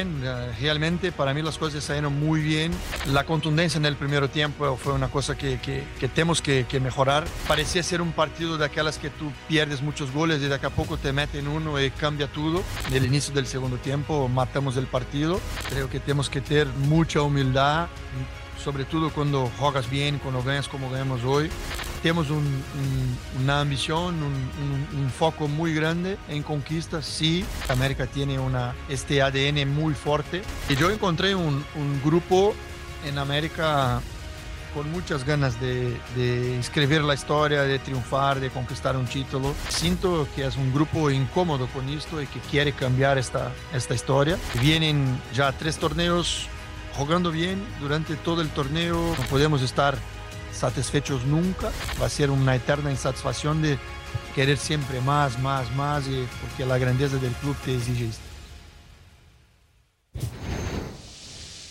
eh, realmente para mí las cosas salieron muy bien. La contundencia en el primer tiempo fue una cosa que, que, que tenemos que, que, mejorar. Parecía ser un partido de aquellas que tú pierdes muchos goles y de acá a poco te meten uno y cambia todo. En el inicio del segundo tiempo matamos el partido. Creo que tenemos que tener mucha humildad sobre todo cuando juegas bien, cuando ganas como ganamos hoy. Tenemos un, un, una ambición, un, un, foco muy grande en conquistas. Sí, América tiene una, este ADN muy fuerte. Y yo encontré un, grupo en América con muchas ganas de, de, escribir la historia, de triunfar, de conquistar un título. Siento que es un grupo incómodo con esto y que quiere cambiar esta, esta historia. Vienen ya tres torneos jugando bien durante todo el torneo. No podemos estar satisfechos nunca. Va a ser una eterna insatisfacción de querer siempre más, más, más, porque la grandeza del club te exige esto.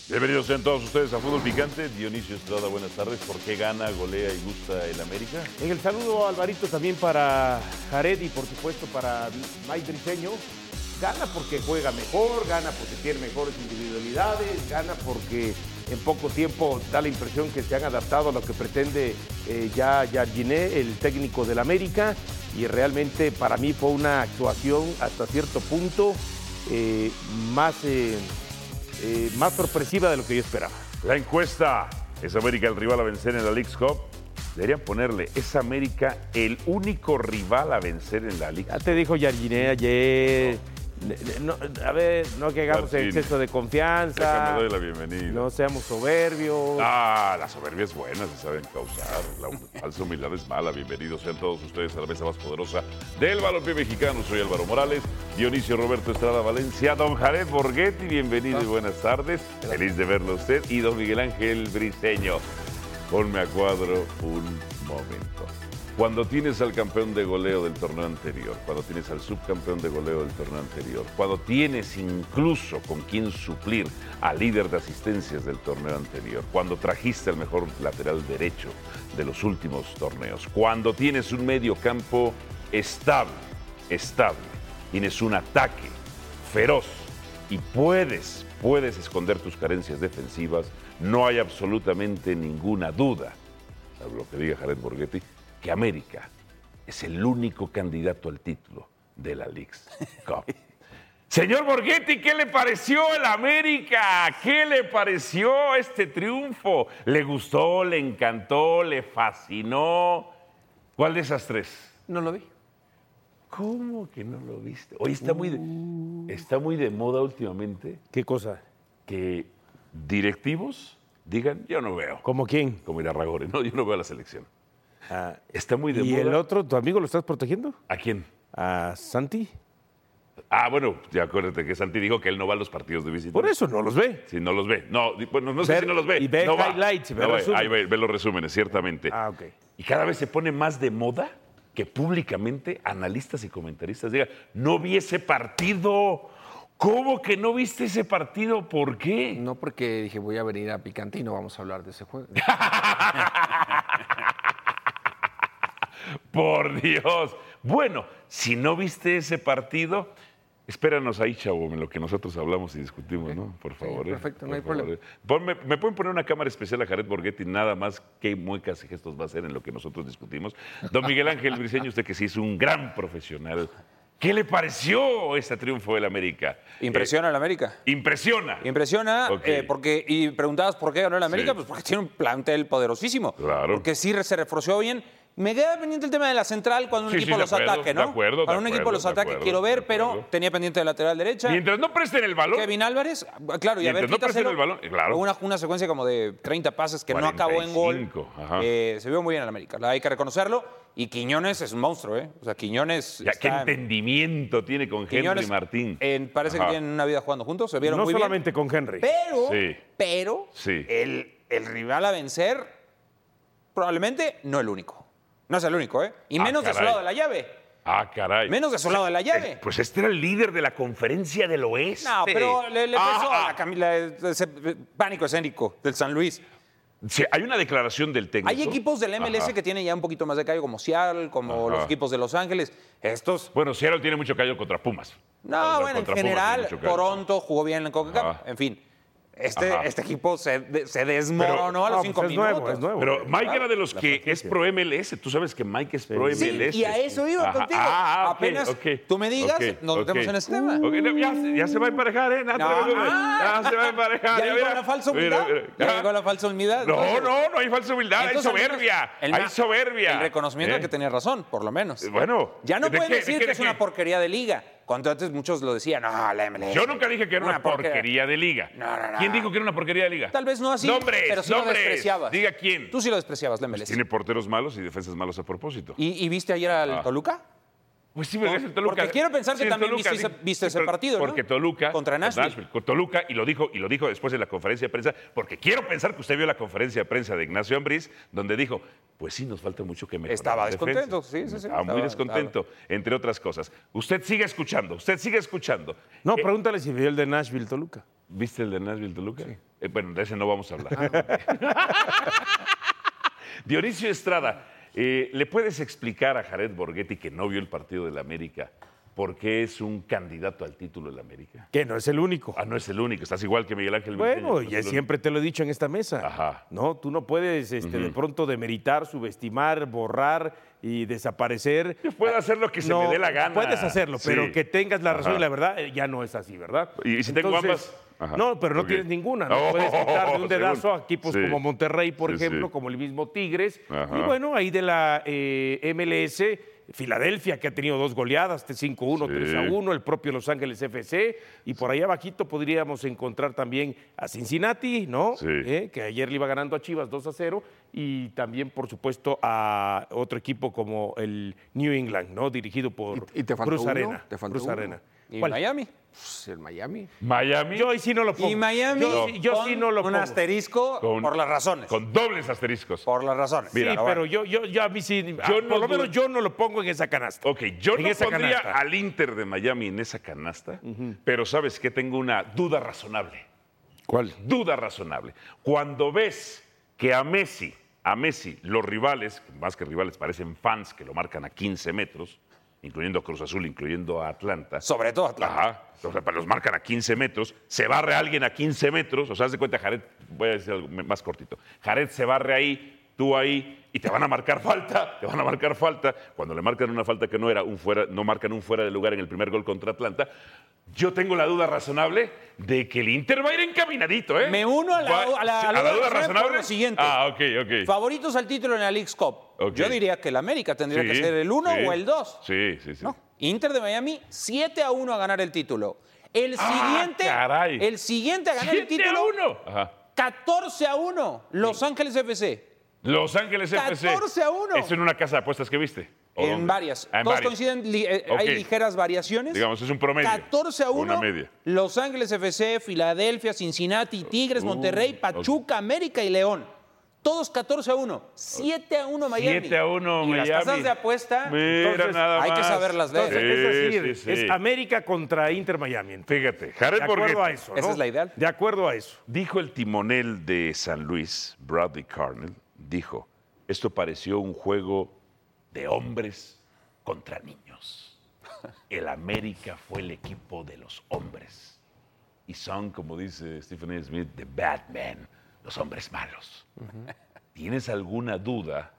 Bienvenidos sean todos ustedes a Fútbol Picante. Dionisio Estrada, buenas tardes. ¿Por qué gana, golea y gusta el América? En el saludo, Alvarito, también para Jared y por supuesto para Mike Briceño. Gana porque juega mejor, gana porque tiene mejores individualidades, gana porque en poco tiempo da la impresión que se han adaptado a lo que pretende eh, ya Jardiné, el técnico del América, y realmente para mí fue una actuación hasta cierto punto eh, más, eh, más sorpresiva de lo que yo esperaba. La encuesta, ¿es América el rival a vencer en la League Cup? Deberían ponerle, ¿es América el único rival a vencer en la Liga? Ya te dijo Jardiné ayer. No, a ver, no que hagamos Martín, exceso de confianza. Doy la bienvenida. No seamos soberbios. Ah, la soberbia es buena, se saben causar. La falsa humildad es mala. Bienvenidos sean todos ustedes a la mesa más poderosa del balompié mexicano. Soy Álvaro Morales, Dionisio Roberto Estrada Valencia, don Jared Borghetti, bienvenido y buenas tardes. Feliz de verlo a usted. Y don Miguel Ángel Briseño. Ponme a cuadro un momento. Cuando tienes al campeón de goleo del torneo anterior, cuando tienes al subcampeón de goleo del torneo anterior, cuando tienes incluso con quien suplir al líder de asistencias del torneo anterior, cuando trajiste al mejor lateral derecho de los últimos torneos, cuando tienes un medio campo estable, estable, tienes un ataque feroz y puedes, puedes esconder tus carencias defensivas, no hay absolutamente ninguna duda, lo que diga Jared Borghetti, que América es el único candidato al título de la Leagues Cup. Señor Borghetti, ¿qué le pareció el América? ¿Qué le pareció este triunfo? ¿Le gustó, le encantó, le fascinó? ¿Cuál de esas tres? No lo vi. ¿Cómo que no lo viste? Hoy está muy de, está muy de moda últimamente ¿Qué cosa? que directivos digan, yo no veo. ¿Como quién? Como Irarragorri, no, yo no veo la selección. Ah, Está muy de ¿Y moda. el otro, tu amigo, lo estás protegiendo? ¿A quién? ¿A Santi? Ah, bueno, ya acuérdate que Santi dijo que él no va a los partidos de visita. Por eso no los ve. Si no los ve. No, bueno, no sé Ver- si no los ve. y ve no highlights, y ve No va. resúmenes. Ahí ve, ve los resúmenes, ciertamente. Ah, ok. Y cada vez se pone más de moda que públicamente analistas y comentaristas digan, no vi ese partido. ¿Cómo que no viste ese partido? ¿Por qué? No porque dije voy a venir a Picante y no vamos a hablar de ese juego. Por Dios. Bueno, si no viste ese partido, espéranos ahí, chavo, en lo que nosotros hablamos y discutimos, ¿no? Por favor. ¿eh? perfecto, no hay problema. ¿eh? Ponme- ¿Me pueden poner una cámara especial a Jared Borghetti? Nada más qué muecas y gestos va a hacer en lo que nosotros discutimos. Don Miguel Ángel Briceño, usted que sí es un gran profesional. ¿Qué le pareció este triunfo del América? ¿Impresiona el América? Eh, impresiona. Impresiona, eh, porque, y preguntabas por qué ganó el América, Sí. pues porque tiene un plantel poderosísimo. Claro. Porque sí se reforzó bien. Me queda pendiente el tema de la central cuando un Sí, equipo de los acuerdo, ataque, de ¿no? acuerdo, de Cuando un equipo los de ataque acuerdo, quiero ver, de pero tenía pendiente de lateral derecha. Mientras no presten el balón. Kevin Álvarez, claro, y a ver, Mientras no presten el balón, eh, claro. Hubo Una, una secuencia como de 30 pases que no acabó en gol. 45, ajá. Eh, se vio muy bien el América, hay que reconocerlo. Y Quiñones es un monstruo, ¿eh? O sea, Quiñones. Ya, ¿Qué entendimiento tiene con Henry Quiñones, Martín? eh, parece Ajá. que tienen una vida jugando juntos, se vieron No muy bien. solamente con Henry. Pero, Sí. pero, Sí. El, el rival a vencer, probablemente no el único. No es el único, ¿eh? Y Ah, menos de su lado de la llave. Ah, caray. Menos de su lado de la llave. Eh, Pues este era el líder de la conferencia del oeste. No, pero le, le pesó Ah, a la Camila ese pánico escénico del San Luis. Sí, hay una declaración del técnico. Hay equipos del MLS Ajá. que tienen ya un poquito más de callo, como Seattle, como Ajá. los equipos de Los Ángeles. Estos, Bueno, Seattle tiene mucho callo contra Pumas. no, Contra- bueno, en contra general. Toronto jugó bien en CONCACAF. Ajá. En fin, este, Ajá. este equipo se, de- se desmoronó a los No, cinco pues es minutos. nuevo, es nuevo. Pero Mike Claro, era de los la que es pro MLS. Tú sabes que Mike es pro Sí, MLS. y a eso iba Ajá. contigo. Ah, Apenas tú me digas, nos metemos en ese tema. Ya, se- ya se va a emparejar, ¿eh? No, ah. ya se va a emparejar. ¿Ya ya llegó la falsa humildad? mira. ¿Ya Ah. llegó la falsa humildad? No, no, no hay falsa humildad, hay Entonces, soberbia. el hay soberbia. El reconocimiento ¿Eh? de que tenía razón, por lo menos. Bueno. Ya no ¿de pueden decir que es ¿De una porquería de liga. Cuando antes muchos lo decían, no, la MLS. Yo nunca dije que era una, porquería". porquería de liga. No, no, no. ¿Quién dijo que era una porquería de liga? Tal vez no así, Nombres, pero sí lo despreciabas. Diga quién. Tú sí lo despreciabas, la MLS. Tiene porteros malos y defensas malos a propósito. ¿Y, y viste ayer al Ah. Toluca? Pues sí, pero es el Toluca. Porque quiero pensar que también viste ese- viste ese pero- partido, ¿no? Porque Toluca. Contra Nashville. Con Toluca, y lo dijo, y lo dijo después en la conferencia de prensa, porque quiero pensar que usted vio la conferencia de prensa de Ignacio Ambriz, donde dijo, pues sí, nos falta mucho que mejorar. Estaba en defensa". descontento, sí, sí, sí. Estaba muy Estaba- descontento, entre otras cosas. Usted sigue escuchando, usted sigue escuchando. No, Eh, pregúntale si vio el de Nashville Toluca. ¿Viste el de Nashville Toluca? Eh, bueno, de ese no vamos a hablar. Dionisio Estrada, eh, ¿le puedes explicar a Jared Borghetti que no vio el partido del América por qué es un candidato al título del América? Que no es el único. Ah, no es el único, estás igual que Miguel Ángel Bueno, no único. siempre te lo he dicho en esta mesa. Ajá. No, tú no puedes este, de pronto demeritar, subestimar, borrar y desaparecer. Yo puedo hacer lo que se me dé la gana. Puedes hacerlo, Sí. pero que tengas la razón Ajá. y la verdad eh, ya no es así, ¿verdad? ¿Y si tengo ambas? Ajá. No, pero no tienes ninguna. No Oh, puedes quitar de un dedazo según. a equipos Sí. como Monterrey, por Sí, ejemplo, sí. como el mismo Tigres. Ajá. Y bueno, ahí de la eh, MLS, Filadelfia, que ha tenido dos goleadas, este 5-1, Sí. 3-1, el propio Los Ángeles FC. Y por ahí abajito podríamos encontrar también a Cincinnati, ¿no? Sí. Eh, que ayer le iba ganando a Chivas 2-0. Y también, por supuesto, a otro equipo como el New England, ¿no? Dirigido por ¿Y- y te faltó Cruz uno? Arena. ¿Te faltó Cruz uno? Arena. ¿Y ¿Cuál? Miami? Pues el Miami. Miami. Yo ahí sí no lo pongo. Y Miami Yo, yo con sí no lo un pongo. asterisco con- por las razones. Con dobles asteriscos. Por las razones. Mira, sí, Pero bueno. yo, yo, yo a mí sí, ah, no por lo menos yo no lo pongo en esa canasta. Ok, yo En no esa pondría canasta. al Inter de Miami en esa canasta, pero sabes que tengo una duda razonable. ¿Cuál? Duda razonable. Cuando ves que a Messi, a Messi, los rivales, más que rivales, parecen fans que lo marcan a 15 metros, incluyendo a Cruz Azul, incluyendo a Atlanta. Sobre todo Atlanta. Ajá. O sea, los marcan a 15 metros, se barre alguien a 15 metros, o sea, haz de cuenta, Jared, voy a decir algo más cortito. Jared se barre ahí, tú ahí, y te van a marcar falta, te van a marcar falta. Cuando le marcan una falta que no era un fuera, no marcan un fuera de lugar en el primer gol contra Atlanta. Yo tengo la duda razonable de que el Inter va a ir encaminadito, ¿eh? Me uno a la- a la- sí, a la duda razonable por lo siguiente. Ah, ok, ok. Favoritos al título en la League's Cup. Ok. Yo diría que el América tendría que Sí, ser el 1 sí. o el 2. Sí, sí, sí. No. Inter de Miami, 7 a 1 a ganar el título. El Ah, siguiente, caray. el siguiente a ganar el 7 a título, 1. Ajá. 14 a 1, Los Ángeles FC. Los Ángeles FC. 14 a 1. ¿Es en una casa de apuestas que viste? ¿O En dónde? varias. Ah, en Todos varias. coinciden, li- eh, Ok. hay ligeras variaciones. Digamos, es un promedio. 14 a 1. Una media. Los Ángeles FC, Filadelfia, Cincinnati, Tigres, Uh, Monterrey, Pachuca, América y León. Todos 14 a 1. 7 a 1 Miami. 7 a 1 y Miami. las tasas de apuesta. Mira Entonces, nada hay que más. saberlas leer. Entonces, es Sí, decir, sí, sí. es América contra Inter Miami. Fíjate, Jared De acuerdo a Borghetti eso. Esa ¿no? es la ideal. De acuerdo a eso. dijo el timonel de San Luis, Bradley Carnell, dijo, esto pareció un juego de hombres contra niños. El América fue el equipo de los hombres. Y son, como dice Stephen A. Smith, the bad men, los hombres malos. ¿Tienes alguna duda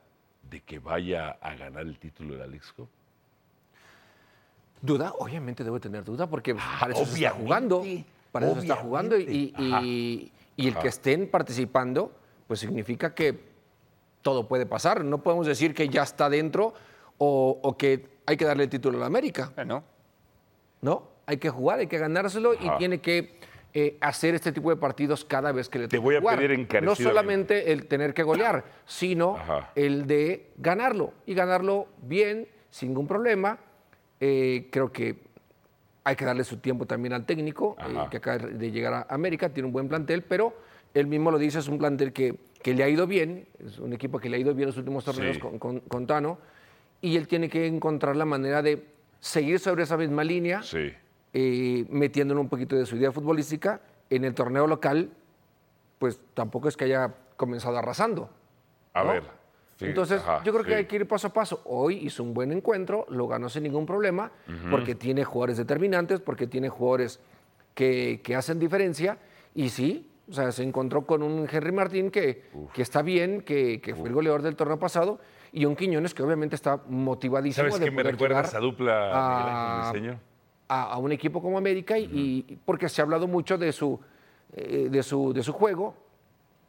de que vaya a ganar el título de la Leagues Cup? ¿Duda? Obviamente debo tener duda porque para eso se está obviamente, jugando. Para eso se está jugando y, y- y el que estén participando, pues significa que todo puede pasar. No podemos decir que ya está dentro o, o que hay que darle el título a la América. Bueno, No, hay que jugar, hay que ganárselo y tiene que eh, hacer este tipo de partidos cada vez que le Te toque voy a jugar. pedir No solamente el tener que golear, sino Ajá. el de ganarlo y ganarlo bien, sin ningún problema. Eh, creo que hay que darle su tiempo también al técnico, eh, que acaba de llegar a América, tiene un buen plantel, pero él mismo lo dice, es un plantel que, que le ha ido bien, es un equipo que le ha ido bien los últimos torneos Sí. con, con- con Tano, y él tiene que encontrar la manera de seguir sobre esa misma línea, Sí. eh, metiéndole un poquito de su idea futbolística. En el torneo local, pues tampoco es que haya comenzado arrasando. A ¿no? ver. sí, Entonces, ajá, yo creo que hay que ir paso a paso. Hoy hizo un buen encuentro, lo ganó sin ningún problema, porque tiene jugadores determinantes, porque tiene jugadores que, que hacen diferencia. Y sí, o sea, se encontró con un Henry Martín que, que está bien, que, que fue el goleador del torneo pasado, y un Quiñones que obviamente está motivadísimo ¿Sabes de qué me recuerda esa dupla, a- a, a un equipo como América y, y porque se ha hablado mucho de su, eh, de su, de su juego.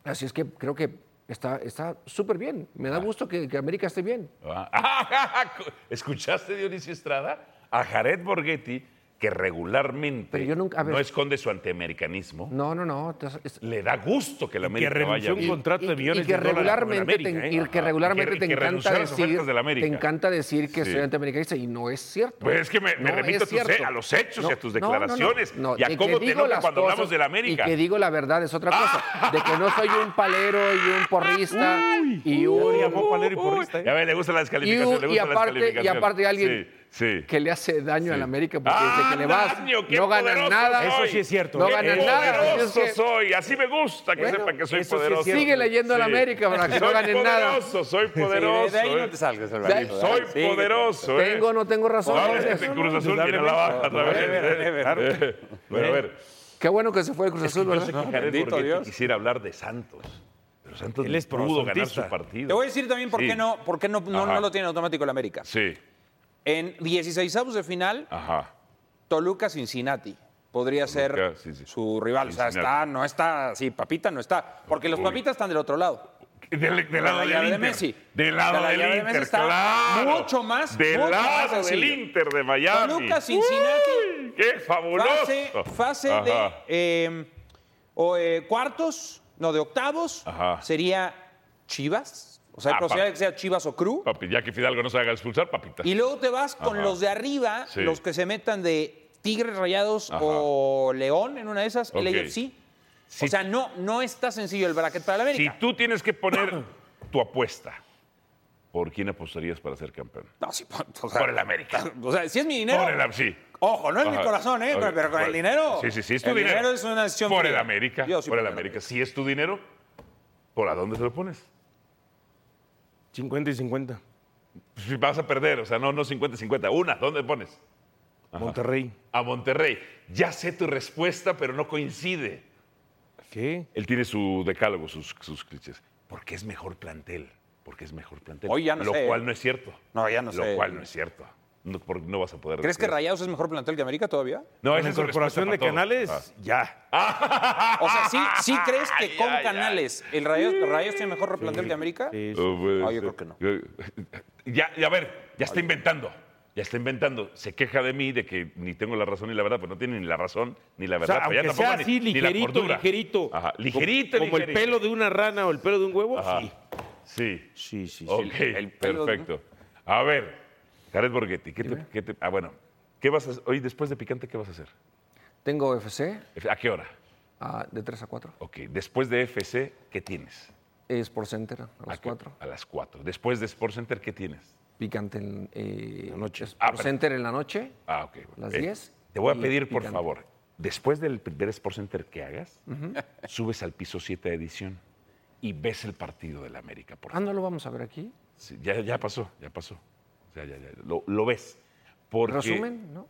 Así es que creo que está está súper bien. Me da gusto que, que América esté bien. Ah, ¿Escuchaste, Dionisio Estrada? A Jared Borghetti, que regularmente Pero yo nunca- a ver. no esconde su antiamericanismo, No, no, no. es- le da gusto que la Que América vaya renunció un bien. contrato de y- millones y que de dólares con el regularmente, América, te, ¿eh? y que Ajá, regularmente que- te que encanta renunció a las decir, ofertas del América. te encanta decir que Sí. soy antiamericanista y no es cierto. Pues es que me, me No remito es a, tus- cierto. a los hechos y No, a tus no, no, no, declaraciones no. y a De que cómo te digo enoja las cuando hablamos cosas del América. Y que digo la verdad es otra cosa. De que no soy un palero y un porrista y un... llamó palero y porrista, ¿eh? Ya le gusta la Y, descalificación, le y gusta la aparte, y descalificación. aparte alguien Sí, sí. que le hace daño a la América porque ¡Ah, desde que le vas daño! ¡Qué no ganan poderoso nada. soy! Eso sí es cierto, No ¿eh? ganan ¡Qué nada. así poderoso es que soy! Así me gusta que Bueno, sepan que soy sí poderoso. cierto. sigue leyendo a la Sí. América para que soy no ganen nada. poderoso, soy Sí, poderoso. de ahí ¿eh? no te salgas, Alvarito. Soy Sí, poderoso, ¿eh? Tengo o no tengo razón. Ahora este Cruz Azul viene a la baja otra vez. A ver, Qué bueno que se fue el Cruz es que Azul, ¿verdad? Bendito Dios. quisiera hablar de Santos. Pero Santos Él no es pudo ganar su partido. Te voy a decir también por Sí. qué no, por qué no, no lo tiene automático el América. Sí, En 16 de final, ajá. Toluca Cincinnati. Podría ser sí, sí. su rival. O sea, está, no está así, papita no está. Porque los Uy. papitas están del otro lado. Del, del De lado la del llave de. Messi. Del lado De la del de Messi Inter, está claro. mucho más- Del mucho más lado del sencillo. Inter de Miami. Toluca, Cincinnati. Uy, ¡Qué fabuloso! Fase, fase de eh, o, eh, cuartos, no, de octavos, Ajá. sería Chivas. O sea, hay Ah, que sea Chivas o Cruz. Papi, ya que Fidalgo no se haga expulsar, papita. Y luego te vas con Ajá. los de arriba, Sí. los que se metan de Tigres Rayados Ajá. o León en una de esas, el Ok. AFC. Sí. O sea, no, no está sencillo el bracket para la Si América. tú tienes que poner tu apuesta, ¿por quién apostarías para ser campeón? No, sí, por, o sea, Por el América. O sea, si es mi dinero. Por el sí. Ojo, no es mi corazón, ¿eh? Pero con el dinero. Sí, sí, sí, es tu el dinero. es una decisión Por el América. Yo sí por el pongo América. Si es tu dinero, ¿por a dónde te lo pones? 50 y 50. Si vas a perder, o sea, no, no 50-50. Una, ¿dónde pones? Monterrey. A Monterrey. Ya sé tu respuesta, pero no coincide. ¿Qué? Él tiene su decálogo, sus, sus clichés. Porque es mejor plantel. Porque es mejor plantel. Hoy ya no Lo sé. cual no es cierto. No, ya no Lo sé. cual no es cierto. No, por- no vas a poder ¿Crees que. Rayados es mejor plantel que América todavía? No, la es su incorporación de canales, Ah. ya. O sea, ¿sí, sí crees que con ay, Canales el Rayados, Rayados tiene mejor plantel que América? Sí, sí. No puede No, yo ser. creo que no. Ya, ya a ver, ya está inventando. Ya está inventando. Se queja de mí de que ni tengo la razón ni la verdad, pues no tiene ni la razón ni la O verdad. sea, pues ya aunque tampoco sea ni- así, ni la ligerito, ligerito. Ajá, ligerito, Como, como el pelo de una rana o el pelo de un huevo, Ajá. sí. Sí. Sí, sí, sí. Ok, el pelo de- perfecto. A ver, Jared Borghetti, ¿qué te, qué te- ah, bueno, ¿qué vas a hacer? Hoy, después de Picante, ¿qué vas a hacer? Tengo FC ¿A qué hora? ah, de 3 a 4. Ok, después de FC, ¿qué tienes? Sport Center a las ¿A qué- 4. A las 4. Después de Sports Center, ¿qué tienes? Picante en eh, La noche. Sport Ah, Center en la noche. Ah, ok. Las Eh, 10 Te voy a pedir, por picante. favor, después del primer Sports Center que hagas, subes al piso 7 de edición y ves el partido del América, por Ah. ¿no lo vamos a ver aquí? Sí, ya, ya pasó, ya pasó. Sea, ya, ya, lo, lo ves. Porque, ¿Resumen? ¿No?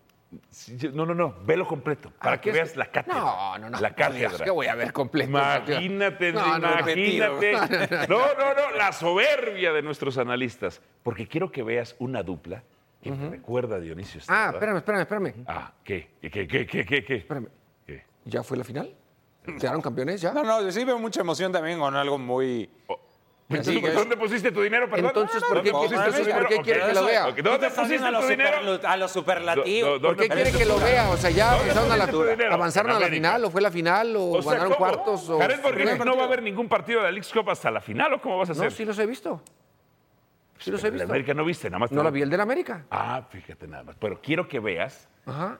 No, no, no, velo completo, para Ah, que ¿qué es? veas la cátedra. No, no, no. La cátedra. Que voy a ver completo. Imagínate, No, no, imagínate. No, no, no, la soberbia de nuestros analistas. Porque quiero que veas una dupla que recuerda a Dionisio Ah, espérame, espérame, espérame. Ah, ¿qué? ¿Qué, qué, qué, qué, qué? qué? Espérame. ¿Qué? ¿Ya fue la final? ¿Quedaron campeones ya? No, no, yo sí veo mucha emoción también con algo muy... Entonces, ¿Dónde pusiste tu dinero, perdón? Entonces, No, ¿por qué ¿dónde quiere- pusiste tu entonces, ¿por dinero? qué quiere Ok. que lo vea? ¿Dónde pusiste a tu los, dinero? a los superlativos. ¿Por qué ¿Dónde quiere que lo vea? O sea, ya ¿Dónde pasaron a la, avanzaron a la América. final, o fue la final, o, O sea, ganaron ¿cómo? cuartos. O Jared Borghetti ¿Qué? no va a haber ningún partido de la League's Cup hasta la final, ¿o cómo vas a hacer? No, sí los he visto. Sí los he En la visto. América no viste, nada más. No la vi el del América. Ah, fíjate nada más. Pero quiero que veas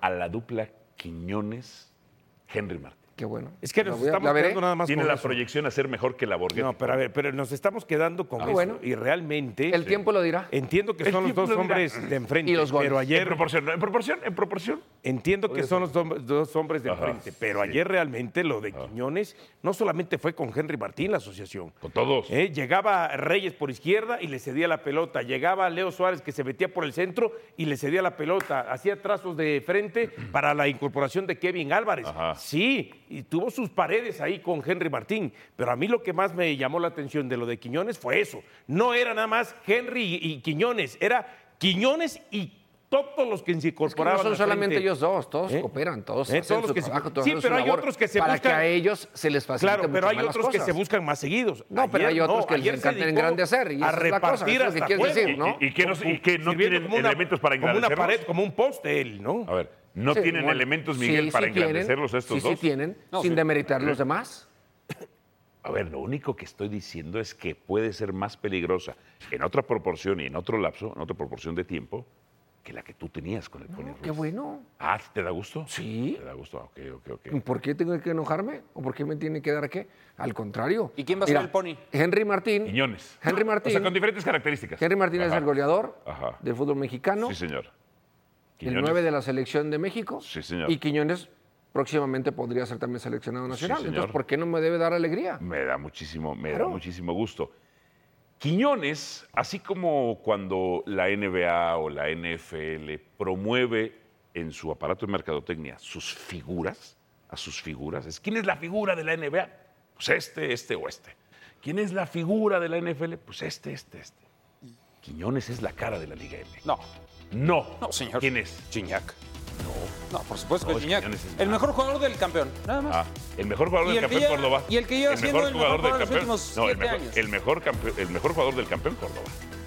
a la dupla Quiñones-Henry Martín. Qué bueno. Es que nos estamos quedando nada más Tiene con la eso. proyección a ser mejor que la Borghetti. No, pero a ver, pero nos estamos quedando con Ah, eso. bueno. Y realmente. El tiempo lo dirá. Entiendo que El son los dos lo hombres de enfrente. Y los goles. Pero En ayer. proporción, en proporción, en proporción. Entiendo que son los dos hombres de Ajá, enfrente, pero sí. ayer realmente lo de Quiñones no solamente fue con Henry Martín la asociación. Con todos. ¿eh? Llegaba Reyes por izquierda y le cedía la pelota. Llegaba Leo Suárez que se metía por el centro y le cedía la pelota. Hacía trazos de frente para la incorporación de Kevin Álvarez. Ajá. Sí, y tuvo sus paredes ahí con Henry Martín. Pero a mí lo que más me llamó la atención de lo de Quiñones fue eso. No era nada más Henry y, y Quiñones, era Quiñones y todos los que se Es que incorporaban. no son solamente ellos dos, todos ¿Eh? cooperan, todos ¿Eh? hacen Todos los que se- todos Sí, hacen pero su hay labor otros que se para buscan- que a ellos se les facilite Claro, pero hay otros que se buscan más seguidos. No, pero hay otros que les ayer se encanta dedicó engrandecer, y a esa es la cosa, repartir es lo que quieres decir, ¿no? Y, y que no, y que no tienen una- elementos para Como una pared, como un poste él, ¿no? A ver, ¿no Sí, tienen bueno, elementos, sí, Miguel, sí para tienen, engrandecerlos estos sí, dos? Sí, tienen, No, sin sí. demeritar los demás. A ver, lo único que estoy diciendo es que puede ser más peligrosa en otra proporción y en otro lapso, en otra proporción de tiempo, que la que tú tenías con el Pony Qué bueno. Ah, ¿te da gusto? Sí. ¿Te da gusto? Ok, ok, ok. ¿Por qué tengo que enojarme? ¿O por qué me tiene que dar qué? Al contrario. ¿Y quién va a ser el pony? Henry Martín. Quiñones. Henry Martín. O sea, con diferentes características. Henry Martín es el goleador Ajá. del fútbol mexicano, Sí, señor. El Quiñones. 9 de la selección de México. Sí, señor. Y Quiñones próximamente podría ser también seleccionado nacional. Entonces, ¿por qué no me debe dar alegría? Me da muchísimo, me da muchísimo gusto. Quiñones, así como cuando la NBA o la NFL promueve en su aparato de mercadotecnia sus figuras, a sus figuras, es ¿quién es la figura de la NBA? Pues este, este o este. ¿Quién es la figura de la NFL? Pues este, este, este. Quiñones es la cara de la Liga M. No, No. no, señor. ¿Quién es? Gignac. No. No, por supuesto que es es Gignac. Quiñones es El mejor jugador del campeón, nada más. Ah, el mejor jugador del el campeón Córdoba. y el que lleva siendo el mejor jugador de los últimos no, el mejor, años. El mejor, campeón, el mejor jugador del campeón Córdoba.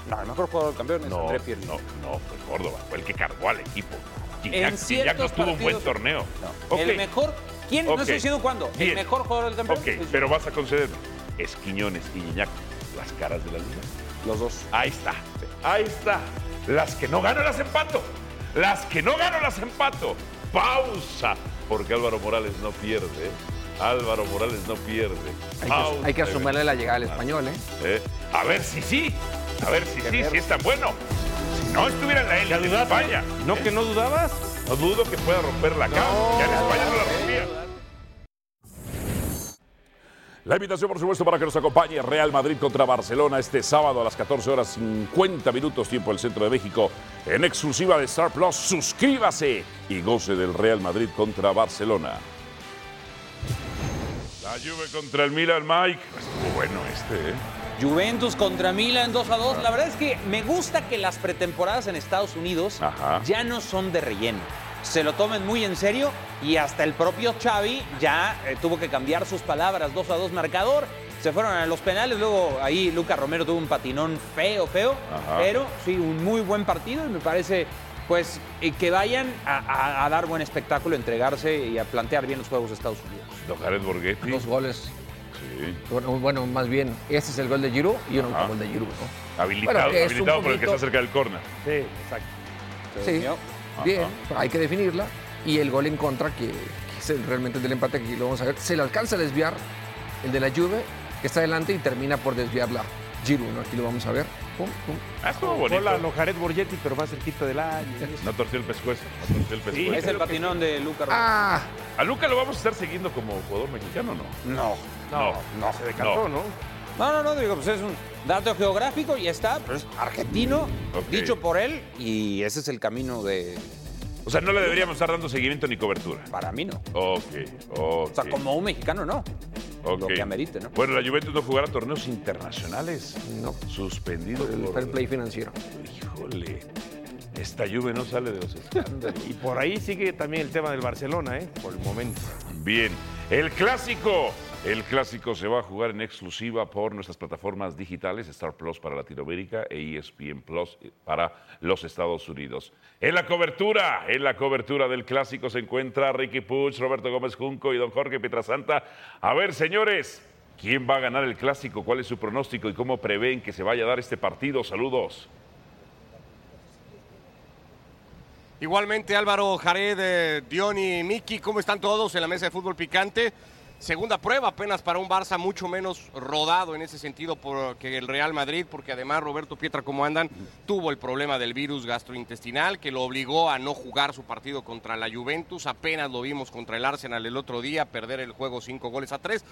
No, el mejor jugador del campeón es No, André Pirlo. no, no, fue Córdoba, fue el que cargó al equipo. Gignac, Gignac no tuvo un buen torneo. No. El mejor. ¿Quién? Ok. No estoy diciendo cuándo. Bien. El mejor jugador del campeón. Ok, pero vas a concederme. Es Quiñones y Gignac, las caras de la liga. Los dos. Ahí está, ahí está. Las que no gano las empato. Las que no gano las empato. Pausa, porque Álvaro Morales no pierde. ¿eh? Álvaro Morales no pierde. Hay que, Pausa. hay que asumirle la llegada al español, ¿eh? ¿Eh? A ver si sí, a ver si sí, si es tan bueno. Si no estuviera en la élite de España, ¿No que no dudabas? no dudo que pueda romper la cama. ya en España no la La invitación, por supuesto, para que nos acompañe Real Madrid contra Barcelona este sábado a las 14 horas 50 minutos, tiempo del centro de México, en exclusiva de Star Plus. Suscríbase y goce del Real Madrid contra Barcelona. La Juve contra el Milan, Mike. Estuvo bueno este, ¿eh? Juventus contra Milan 2 a 2. La verdad es que me gusta que las pretemporadas en Estados Unidos Ajá. ya no son de relleno. Se lo tomen muy en serio y hasta el propio Xavi ya eh, tuvo que cambiar sus palabras. 2 a 2 marcador. Se fueron a los penales. Luego ahí Lucas Romero tuvo un patinón feo, feo. Ajá. Pero sí, un muy buen partido y me parece pues eh, que vayan a, a- a dar buen espectáculo, entregarse y a plantear bien los juegos de Estados Unidos. Don Jared Borghetti. Dos goles. Sí. Bueno, bueno, más bien, este es el gol de Giroud y un gol de Giroud, ¿no? Habilitado, Bueno, habilitado por el que está cerca del córner. Sí, exacto. Sí. Bien, hay que definirla. Y el gol en contra, que, que es el- realmente el del empate, que lo vamos a ver, se le alcanza a desviar el de la Juve, que está adelante y termina por desviarla Giroud, ¿no? Aquí lo vamos a ver. Pum, pum. Ah, estuvo Hola, bonito. lo Jared Borgetti, pero más cerquita del año. No torció el pescuezo. No torció el pescuezo. Es el patinón de Lucas Romero. Ah, ¿A Luca lo vamos a estar siguiendo como jugador mexicano o no? No. No, No, se decantó, no. ¿no? No, no, no, digo, pues es un dato geográfico y ya está, pero es argentino, dicho por él, y ese es el camino de. O sea, no le deberíamos estar dando seguimiento ni cobertura. Para mí no. Ok, ok. O sea, como un mexicano no. ok. lo que amerite, ¿no? Bueno, la Juventus no jugará torneos internacionales. no, Suspendido el por... fair play financiero. Híjole. Esta Juve no sale de los escándalos. Y por ahí sigue también el tema del Barcelona, ¿eh? Por el momento. Bien, el clásico. El clásico se va a jugar en exclusiva por nuestras plataformas digitales, Star Plus para Latinoamérica e ESPN Plus para los Estados Unidos. En la cobertura, en la cobertura del clásico se encuentra Ricky Puch, Roberto Gómez Junco y don Jorge Pietrasanta. A ver, señores, ¿quién va a ganar el clásico? ¿Cuál es su pronóstico y cómo prevén que se vaya a dar este partido? Saludos. Igualmente Álvaro, Jared, eh, Diony, Miki, ¿cómo están todos en la mesa de fútbol picante? Segunda prueba apenas para un Barça mucho menos rodado en ese sentido que el Real Madrid, porque además Roberto Pietra, como andan, tuvo el problema del virus gastrointestinal que lo obligó a no jugar su partido contra la Juventus. Apenas lo vimos contra el Arsenal el otro día, perder el juego cinco goles a tres.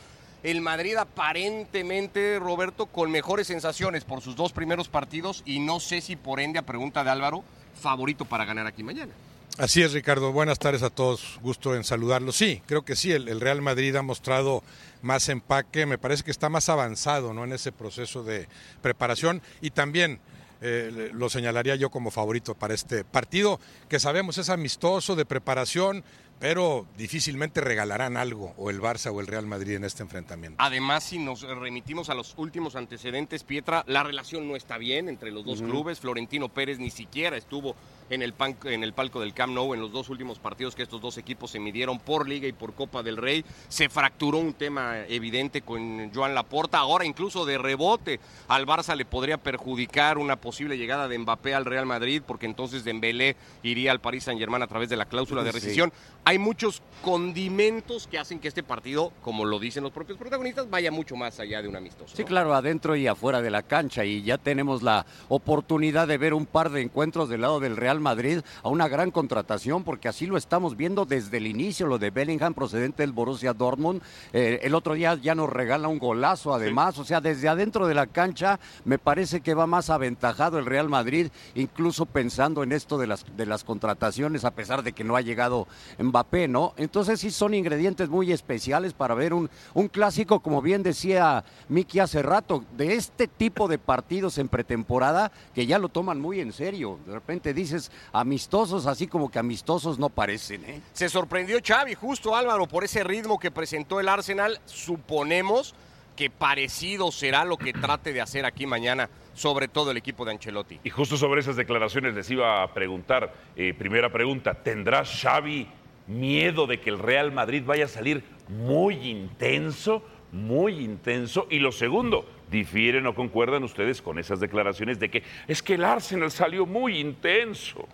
El Madrid aparentemente, Roberto, con mejores sensaciones por sus dos primeros partidos y no sé si por ende, a pregunta de Álvaro, favorito para ganar aquí mañana. Así es, Ricardo. Buenas tardes a todos. Gusto en saludarlos. Sí, creo que sí. El, Real Madrid ha mostrado más empaque. Me parece que está más avanzado ¿no? en ese proceso de preparación. Y también eh, lo señalaría yo como favorito para este partido, que sabemos es amistoso, de preparación pero difícilmente regalarán algo o el Barça o el Real Madrid en este enfrentamiento. Además, si nos remitimos a los últimos antecedentes, Pietra, la relación no está bien entre los dos clubes. Florentino Pérez ni siquiera estuvo en el, en el palco del Camp Nou en los dos últimos partidos que estos dos equipos se midieron por Liga y por Copa del Rey. Se fracturó un tema evidente con Joan Laporta. Ahora incluso de rebote al Barça le podría perjudicar una posible llegada de Mbappé al Real Madrid porque entonces Dembélé iría al Paris Saint-Germain a través de la cláusula de rescisión. Hay muchos condimentos que hacen que este partido, como lo dicen los propios protagonistas, vaya mucho más allá de un amistoso. Sí, claro, adentro y afuera de la cancha y ya tenemos la oportunidad de ver un par de encuentros del lado del Real Madrid a una gran contratación, porque así lo estamos viendo desde el inicio, lo de Bellingham procedente del Borussia Dortmund. Eh, el otro día ya nos regala un golazo además, o sea, desde adentro de la cancha me parece que va más aventajado el Real Madrid, incluso pensando en esto de las, de las contrataciones, a pesar de que no ha llegado Mbappé, ¿no? Entonces sí son ingredientes muy especiales para ver un, un clásico, como bien decía Miki hace rato, de este tipo de partidos en pretemporada que ya lo toman muy en serio. De repente dices, amistosos, así como que amistosos no parecen. ¿eh? Se sorprendió Xavi, justo Álvaro, por ese ritmo que presentó el Arsenal. Suponemos que parecido será lo que trate de hacer aquí mañana, sobre todo el equipo de Ancelotti. Y justo sobre esas declaraciones les iba a preguntar, eh, primera pregunta, ¿tendrá Xavi miedo de que el Real Madrid vaya a salir muy intenso? Muy intenso. Y lo segundo, ¿Difieren o concuerdan ustedes con esas declaraciones de que es que el Arsenal salió muy intenso?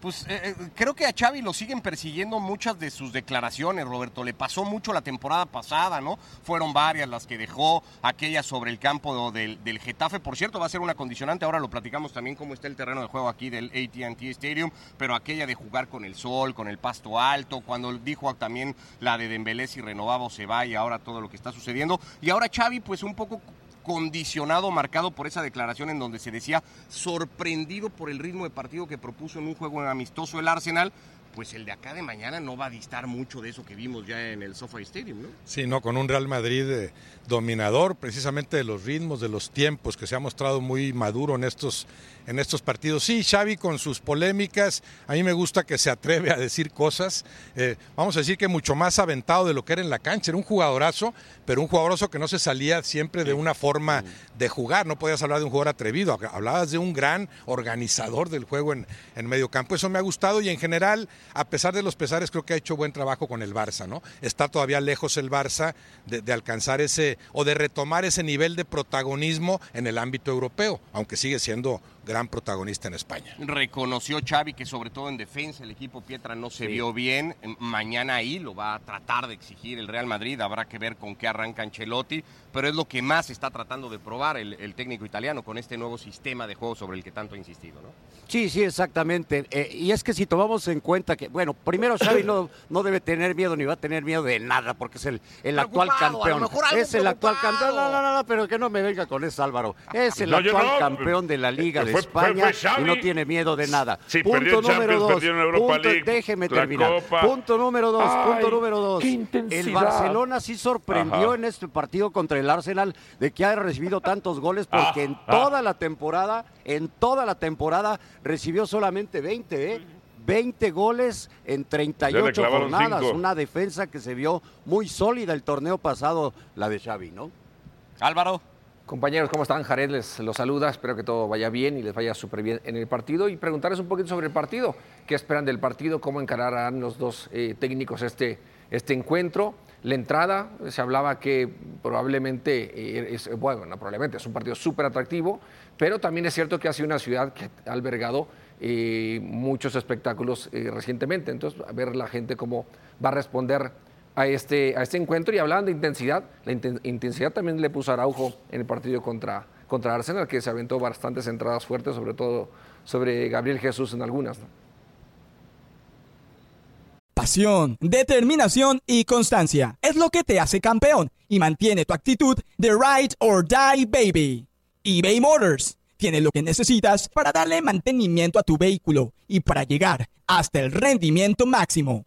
Pues eh, eh, creo que a Xavi lo siguen persiguiendo muchas de sus declaraciones, Roberto. Le pasó mucho la temporada pasada, ¿no? Fueron varias las que dejó, aquella sobre el campo del, del Getafe. Por cierto, va a ser una condicionante, ahora lo platicamos también cómo está el terreno de juego aquí del ATT Stadium, pero aquella de jugar con el sol, con el pasto alto, cuando dijo también la de Dembélé si renovaba se va y ahora todo lo que está sucediendo. Y ahora Xavi, pues un poco condicionado, marcado por esa declaración en donde se decía sorprendido por el ritmo de partido que propuso en un juego amistoso el Arsenal, pues el de acá de mañana no va a distar mucho de eso que vimos ya en el SoFi Stadium, ¿no? Sí, no, con un Real Madrid eh, dominador precisamente de los ritmos, de los tiempos, que se ha mostrado muy maduro en estos en estos partidos. Sí, Xavi con sus polémicas, a mí me gusta que se atreve a decir cosas, eh, vamos a decir que mucho más aventado de lo que era en la cancha, era un jugadorazo, pero un jugadorazo que no se salía siempre de una forma de jugar, no podías hablar de un jugador atrevido, hablabas de un gran organizador del juego en, en medio campo, eso me ha gustado y en general, a pesar de los pesares, creo que ha hecho buen trabajo con el Barça, ¿no? Está todavía lejos el Barça de, de alcanzar ese, o de retomar ese nivel de protagonismo en el ámbito europeo, aunque sigue siendo gran protagonista en España. Reconoció Xavi que sobre todo en defensa el equipo Pietra no se vio bien. Mañana ahí lo va a tratar de exigir el Real Madrid. Habrá que ver con qué arranca Ancelotti, pero es lo que más está tratando de probar el, técnico italiano con este nuevo sistema de juego sobre el que tanto ha insistido. ¿no? Sí, sí, exactamente. Eh, y es que si tomamos en cuenta que, bueno, primero Xavi no, no debe tener miedo ni va a tener miedo de nada porque es el, el actual campeón. Es el actual campeón. No, no, no, pero que no me venga con eso, Álvaro. Es el actual campeón de la Liga de España y no tiene miedo de nada. punto número dos. déjeme terminar. Punto número dos. punto número dos. El Barcelona sí sorprendió en este partido contra el Arsenal de que haya recibido tantos goles porque en toda la temporada, en toda la temporada recibió solamente 20, ¿eh? 20 goles en 38 jornadas. Una defensa que se vio muy sólida el torneo pasado, la de Xavi, ¿no? Álvaro. Compañeros, ¿cómo están? Jared les los saluda, espero que todo vaya bien y les vaya súper bien en el partido y preguntarles un poquito sobre el partido, qué esperan del partido, cómo encararán los dos eh, técnicos este, este encuentro. La entrada, se hablaba que probablemente, eh, es, bueno, no probablemente, es un partido súper atractivo, Pero también es cierto que ha sido una ciudad que ha albergado eh, muchos espectáculos recientemente. Entonces, a ver la gente cómo va a responder a este, a este encuentro. Y hablando de intensidad, la inten- intensidad también le puso Araujo en el partido contra, contra Arsenal, que se aventó bastantes entradas fuertes, sobre todo sobre Gabriel Jesús en algunas. Pasión, determinación y constancia es lo que te hace campeón y mantiene tu actitud de ride or die baby. eBay Motors tiene lo que necesitas para darle mantenimiento a tu vehículo y para llegar hasta el rendimiento máximo.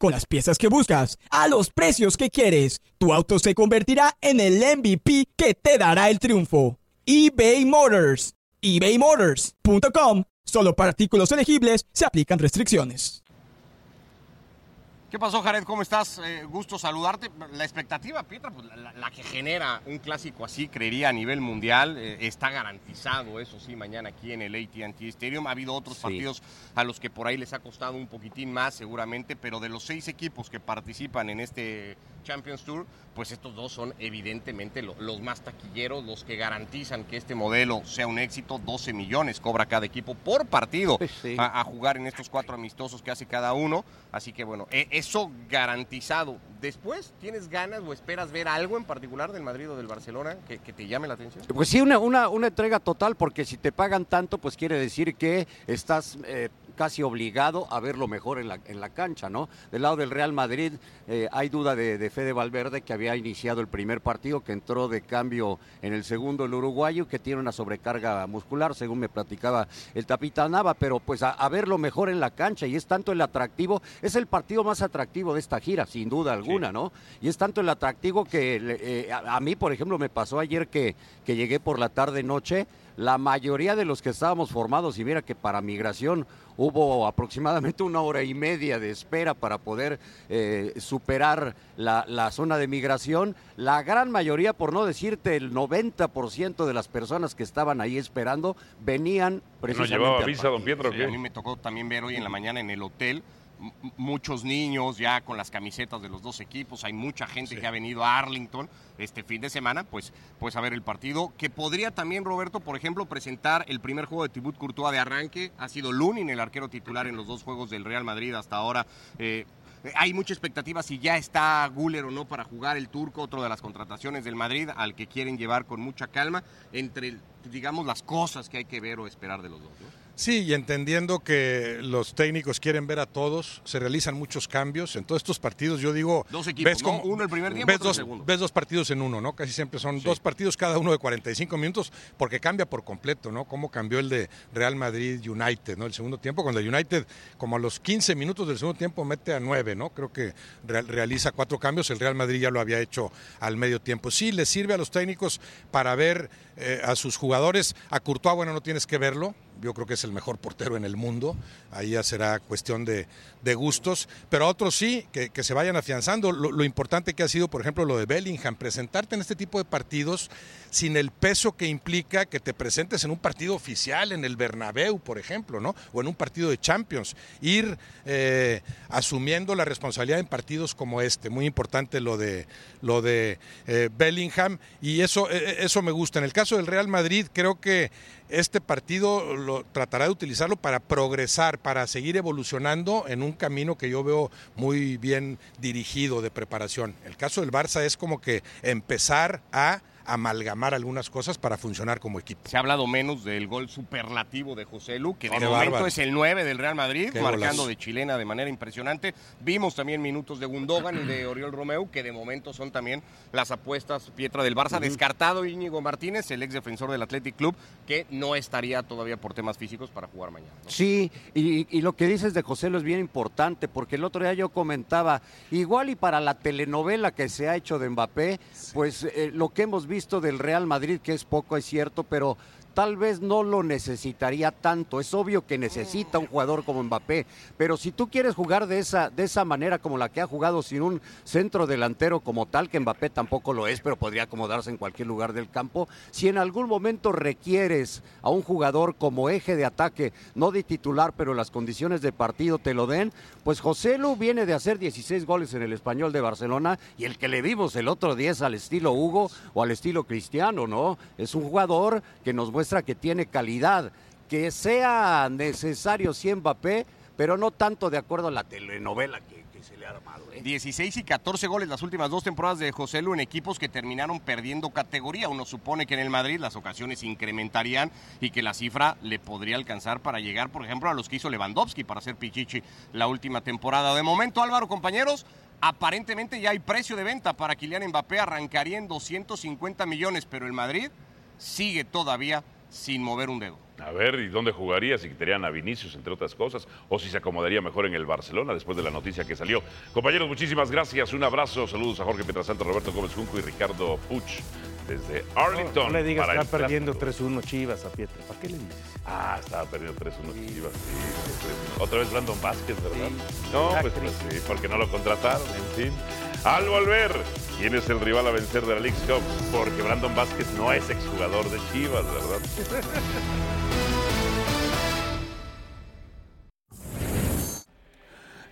Con las piezas que buscas, a los precios que quieres, tu auto se convertirá en el MVP que te dará el triunfo. eBay Motors. ebaymotors.com. Solo para artículos elegibles se aplican restricciones. ¿Qué pasó, Jared? ¿Cómo estás? Eh, gusto saludarte. La expectativa, Pietra, pues, la, la que genera un clásico así, creería a nivel mundial, eh, está garantizado, eso sí, mañana aquí en el AT&T Stadium. Ha habido otros Sí. partidos a los que por ahí les ha costado un poquitín más, seguramente, pero de los seis equipos que participan en este Champions Tour, pues estos dos son evidentemente lo- los más taquilleros, los que garantizan que este modelo sea un éxito. 12 millones cobra cada equipo por partido Sí. a, a jugar en estos cuatro amistosos que hace cada uno. Así que bueno, e- eso garantizado. Después, ¿tienes ganas o esperas ver algo en particular del Madrid o del Barcelona que, te llame la atención? Pues sí, una, una, una entrega total, porque si te pagan tanto, pues quiere decir que estás eh, casi obligado a ver lo mejor en la, en la cancha, ¿no? Del lado del Real Madrid eh, hay duda de, de Fede Valverde, que había iniciado el primer partido, que entró de cambio en el segundo el uruguayo, que tiene una sobrecarga muscular, según me platicaba el Tapita Nava, pero pues a, a ver lo mejor en la cancha, y es tanto el atractivo, es el partido más atractivo de esta gira, sin duda alguna, ¿no? Y es tanto el atractivo que eh, a, a mí, por ejemplo, me pasó ayer que, que llegué por la tarde-noche, la mayoría de los que estábamos formados, y mira que para migración hubo aproximadamente una hora y media de espera para poder eh, superar la, la zona de migración, la gran mayoría, por no decirte el 90% de las personas que estaban ahí esperando, venían ¿No precisamente llevaba al visa, don Pietro, Sí, a mí me tocó también ver hoy en la mañana en el hotel muchos niños ya con las camisetas de los dos equipos. Hay mucha gente que ha venido a Arlington este fin de semana, pues, pues a ver el partido. Que podría también, Roberto, por ejemplo, presentar el primer juego de Tibut Courtois de arranque. Ha sido Lunin el arquero titular en los dos juegos del Real Madrid hasta ahora. Eh, hay mucha expectativa si ya está Guller o no para jugar el turco, otro de las contrataciones del Madrid, al que quieren llevar con mucha calma, entre, digamos, las cosas que hay que ver o esperar de los dos. ¿no? Sí, y entendiendo que los técnicos quieren ver a todos, se realizan muchos cambios. En todos estos partidos, yo digo. Dos equipos, ¿no? Uno el primer tiempo, ves otro el dos, segundo. ves dos partidos en uno, ¿no? Casi siempre son dos partidos cada uno de 45 minutos, porque cambia por completo, ¿no? Cómo cambió el de Real Madrid United, ¿no? El segundo tiempo, cuando el United, como a los 15 minutos del segundo tiempo, mete a nueve, ¿no? Creo que real- realiza cuatro cambios. El Real Madrid ya lo había hecho al medio tiempo. Sí, les sirve a los técnicos para ver eh, a sus jugadores. A Courtois, bueno, no tienes que verlo. Yo creo que es el mejor portero en el mundo. Ahí ya será cuestión de, gustos. Pero otros sí, que, se vayan afianzando. Lo, importante que ha sido, por ejemplo, lo de Bellingham, presentarte en este tipo de partidos sin el peso que implica que te presentes en un partido oficial, en el Bernabéu, por ejemplo, ¿no? O en un partido de Champions. Ir eh, asumiendo la responsabilidad en partidos como este. Muy importante lo de, lo de eh, Bellingham. Y eso, eh, eso me gusta. En el caso del Real Madrid, creo que este partido lo tratará de utilizarlo para progresar, para seguir evolucionando en un camino que yo veo muy bien dirigido de preparación. El caso del Barça es como que empezar a amalgamar algunas cosas para funcionar como equipo. Se ha hablado menos del gol superlativo de José Lu, que de Qué momento bárbaro. es el 9 del Real Madrid, Qué marcando golazo. de chilena de manera impresionante. Vimos también minutos de Gundogan y de Oriol Romeu, que de momento son también las apuestas Pietra del Barça. Descartado Íñigo Martínez, el ex defensor del Athletic Club, que no estaría todavía por temas físicos para jugar mañana. ¿no? Sí, y, y lo que dices de José lo es bien importante, porque el otro día yo comentaba, igual y para la telenovela que se ha hecho de Mbappé, pues eh, lo que hemos visto del Real Madrid, que es poco, es cierto, pero tal vez no lo necesitaría tanto. Es obvio que necesita un jugador como Mbappé, pero si tú quieres jugar de esa, de esa manera como la que ha jugado sin un centro delantero como tal, que Mbappé tampoco lo es, pero podría acomodarse en cualquier lugar del campo, si en algún momento requieres a un jugador como eje de ataque, no de titular, pero las condiciones de partido te lo den, pues José Lu viene de hacer 16 goles en el español de Barcelona y el que le vimos el otro día es al estilo Hugo o al estilo Cristiano, ¿no? Es un jugador que nos muestra que tiene calidad, que sea necesario sí Mbappé, pero no tanto de acuerdo a la telenovela que, que se le ha armado. ¿eh? 16 y 14 goles las últimas dos temporadas de José Lu en equipos que terminaron perdiendo categoría. Uno supone que en el Madrid las ocasiones incrementarían y que la cifra le podría alcanzar para llegar, por ejemplo, a los que hizo Lewandowski para hacer Pichichi la última temporada. De momento, Álvaro, compañeros, aparentemente ya hay precio de venta para Kylian Mbappé, arrancaría en 250 millones, pero el Madrid sigue todavía sin mover un dedo. A ver, ¿y dónde jugaría? Si quitarían a Vinicius, entre otras cosas, o si se acomodaría mejor en el Barcelona después de la noticia que salió. Compañeros, muchísimas gracias. Un abrazo. Saludos a Jorge Pietrasanta, Roberto Gómez Junco y Ricardo Puch desde Arlington. No le digas que para está perdiendo clásico. 3-1 Chivas a Pietra. ¿Para qué le dices? Ah, estaba perdiendo 3-1 Chivas. Sí, 3-1. Otra vez Brandon Vázquez, ¿verdad? No, pues, pues sí, porque no lo contrataron, en fin. Al volver, ¿quién es el rival a vencer de la League Cup? Porque Brandon Vázquez no es exjugador de Chivas, ¿verdad?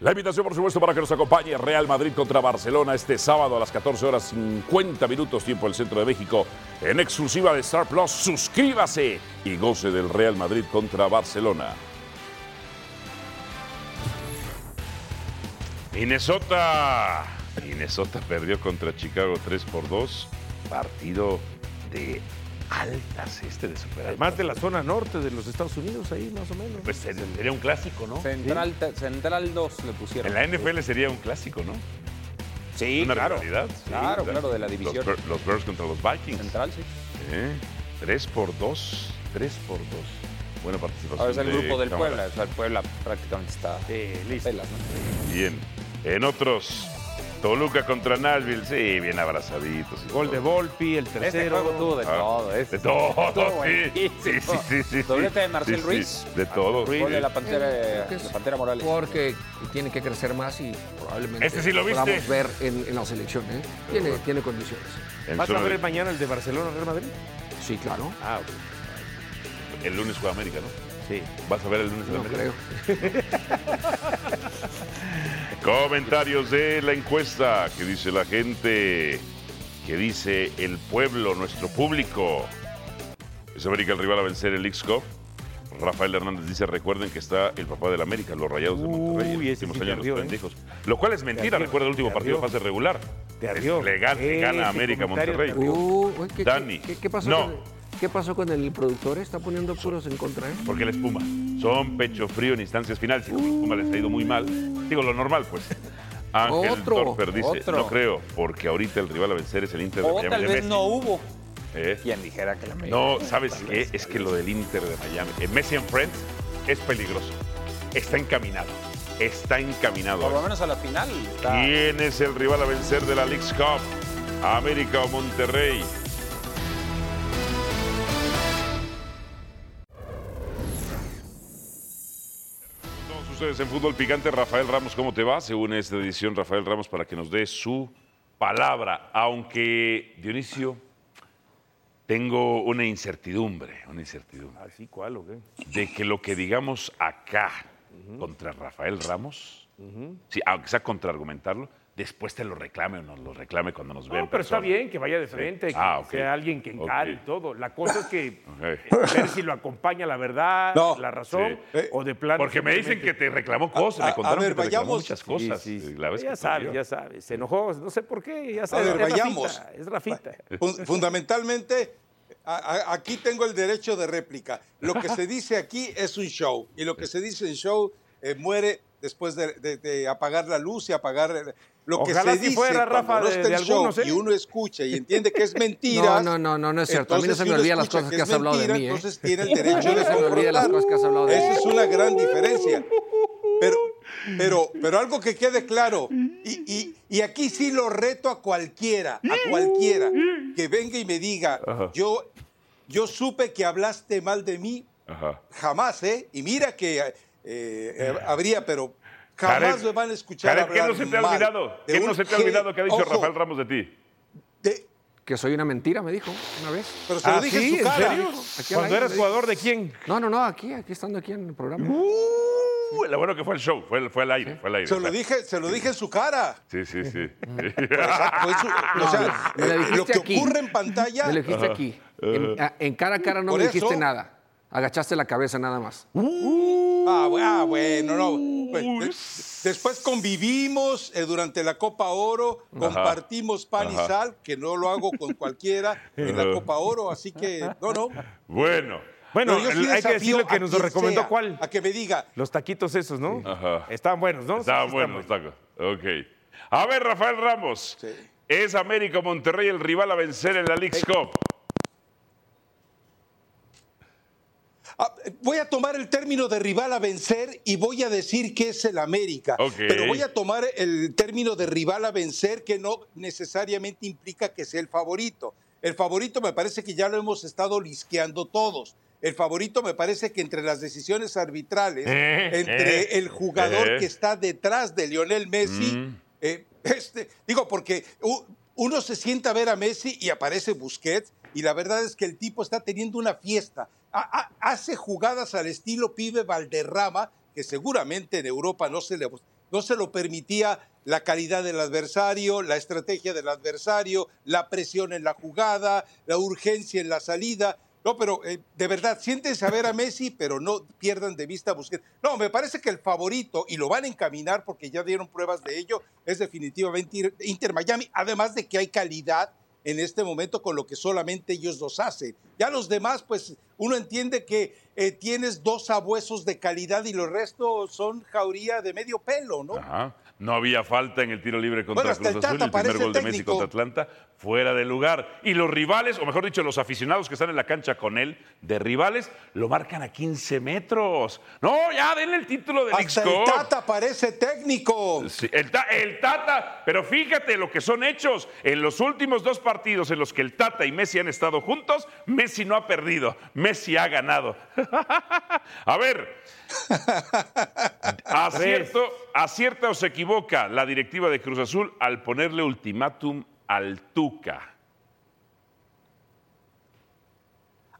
La invitación, por supuesto, para que nos acompañe Real Madrid contra Barcelona este sábado a las 14 horas 50 minutos, tiempo del centro de México, en exclusiva de Star Plus. Suscríbase y goce del Real Madrid contra Barcelona. Minnesota. Minnesota perdió contra Chicago 3 por 2. Partido de altas este de superar. Más de la zona norte de los Estados Unidos, ahí más o menos. Pues sería un clásico, ¿no? Central, Central 2 le pusieron. En la NFL sería un clásico, ¿no? Sí, Una claro. rivalidad. sí, Claro, claro, de la Los división. Bears- Los, Bears contra los Vikings. Central, sí. ¿Eh? 3 por 2. 3 por 2. Buena participación. Ahora es el de grupo del Cámara. Puebla. O sea, el Puebla prácticamente está listo. pelas, ¿no? Bien. En otros, Toluca contra Nashville. Sí, bien abrazaditos. y Gol todo. de Volpi, el Este tercero. juego tuvo de Ah, todo. este. De todo, sí. Sí, sí, sí, sí. Doblete de Marcel Sí, sí, Ruiz. De todo. Gol de la Pantera, Creo que es la Pantera Morales. Porque tiene que crecer más y probablemente Este sí lo viste. podamos ver en, en la selección. ¿eh? Tiene, tiene condiciones. En ¿Vas a zona de- ver mañana el de Barcelona Real Madrid? Sí, claro. Ah, ok. El lunes juega América, ¿no? Sí. ¿Vas a ver el lunes No creo. Comentarios de la encuesta. ¿Qué dice la gente? ¿Qué dice el pueblo, nuestro público? ¿Es América el rival a vencer el Leagues Cup? Rafael Hernández dice, recuerden que está el papá del América, los Rayados de Monterrey, en Uy, los ese últimos sí años ¿eh? pendejos. Lo cual es mentira, ardió, recuerda el último partido de fase regular. Te ardió. Le gana, le gana América Monterrey. Uh, uy, ¿qué, Dani. ¿qué, qué pasó No. ¿Qué pasó con el productor? Está poniendo puros en contra, ¿eh? Porque la espuma. Son pecho frío en instancias finales. Y como la espuma les ha ido muy mal, digo lo normal, pues. Ángel Otro, Torfer dice, otro. no creo, porque ahorita el rival a vencer es el Inter de O Miami tal de vez Messi. no hubo. ¿Eh? Quien dijera que la América. No, ¿sabes qué? Es que lo del Inter de Miami, eh, Messi en Friends es peligroso. Está encaminado. Está encaminado. Por lo menos a la final. está- ¿Quién es el rival a vencer de la League's Cup? ¿América o Monterrey? Ustedes en Fútbol Picante, Rafael Ramos, ¿cómo te va? Según esta edición, Rafael Ramos, para que nos dé su palabra. Aunque, Dionisio, tengo una incertidumbre, una incertidumbre, ¿Así cuál o qué? de que lo que digamos acá contra Rafael Ramos, sí, aunque sea contraargumentarlo, después te lo reclame o nos lo reclame cuando nos vea en No, pero está bien que vaya de frente, que Ah, sea alguien que encare y todo. La cosa es que Ok. ver si lo acompaña la verdad, No. la razón, Sí. o de plano. Porque me dicen que te reclamó cosas, A- me contaron a ver, que te reclamó vayamos- muchas cosas. sí, sí. La vez ya sabes, ya sabes. Se enojó, no sé por qué, ya A sabes. ver, es vayamos. Rafita, es Rafita. Fun- Fundamentalmente, a- aquí tengo el derecho de réplica. Lo que se dice aquí es un show y lo que se dice en show eh, muere después de, de- de apagar la luz y apagar lo que Ojalá se si dice fuera, Rafa, no de- está de el show algunos, ¿eh? y uno escucha y entiende que es mentira. No, no, no, no, no es cierto. A mí no se me olvidan las cosas que has hablado de mí. Entonces tiene el derecho A mí de no se me olvidan las confrontar. cosas que has hablado de mí. Esa es una gran diferencia. Pero, pero, pero algo que quede claro, y, y- y aquí sí lo reto a cualquiera, a cualquiera, que venga y me diga, yo yo supe que hablaste mal de mí, Ajá. jamás, ¿eh? Y mira que eh, eh, habría, pero jamás Jared, me van a escuchar Jared, ¿qué hablar no se te ha olvidado? ¿Qué no se te ha olvidado que ha dicho Ojo, Rafael Ramos de ti? de- Que soy una mentira, me dijo una vez. pero se lo ¿Ah, dije sí? en su cara. serio? Aquí al ¿Cuando eras jugador de quién? No, no, no, aquí, aquí estando aquí en el programa. Uh, lo bueno que fue el show, fue, el- fue el aire, fue el aire. Se lo dije, se lo dije en su cara. Sí, sí, sí. Su- o sea, lo eh, lo que aquí. ocurre en pantalla. Me lo dijiste aquí. En, en cara a cara no Por me dijiste eso- nada. Agachaste la cabeza nada más. Ah, bu- ah, bueno, no. Pues, de- después convivimos eh, durante la Copa Oro, compartimos pan y sal, que no lo hago con cualquiera en la. Copa Oro, así que no, no. Bueno, Bueno, Pero yo sí hay que desafío decirle que nos recomendó sea cuál. A que me diga, Los taquitos esos, ¿no? Ajá. Estaban buenos, ¿no? Estaban sí, buenos los tacos. Ok. A ver, Rafael Ramos. Sí. ¿Es América Monterrey el rival a vencer en la League's Cup? Ah, voy a tomar el término de rival a vencer y voy a decir que es el América. Pero voy a tomar el término de rival a vencer que no necesariamente implica que sea el favorito. El favorito me parece que ya lo hemos estado lisqueando todos. El favorito me parece que entre las decisiones arbitrales, Eh, entre eh, el jugador eh. que está detrás de Lionel Messi, Mm. este, digo, porque uno se sienta a ver a Messi y aparece Busquets, y la verdad es que el tipo está teniendo una fiesta. Ha- ha- hace jugadas al estilo pibe Valderrama, que seguramente en Europa no se, le, no se lo permitía la calidad del adversario, la estrategia del adversario, la presión en la jugada, la urgencia en la salida. No, pero eh, de verdad, siéntense a ver a Messi, pero no pierdan de vista a Busquets. No, me parece que el favorito, y lo van a encaminar porque ya dieron pruebas de ello, es definitivamente Inter Miami, además de que hay calidad en este momento con lo que solamente ellos dos hacen. Ya los demás, pues uno entiende que eh, tienes dos abuesos de calidad y los restos son jauría de medio pelo, ¿no? Ajá. No había falta en el tiro libre contra Bueno, Cruz el Azul. Tata El primer gol de Messi contra Atlanta fuera de lugar. Y los rivales, o mejor dicho, los aficionados que están en la cancha con él, de rivales, lo marcan a 15 metros. No, ya denle el título de Hasta el. Tata parece técnico. Sí, el, Ta- el Tata, pero fíjate lo que son hechos. En los últimos dos partidos en los que el Tata y Messi han estado juntos, Messi no ha perdido, Messi ha ganado. A ver, acierto, acierta o se equivoca la directiva de Cruz Azul al ponerle ultimátum al Tuca.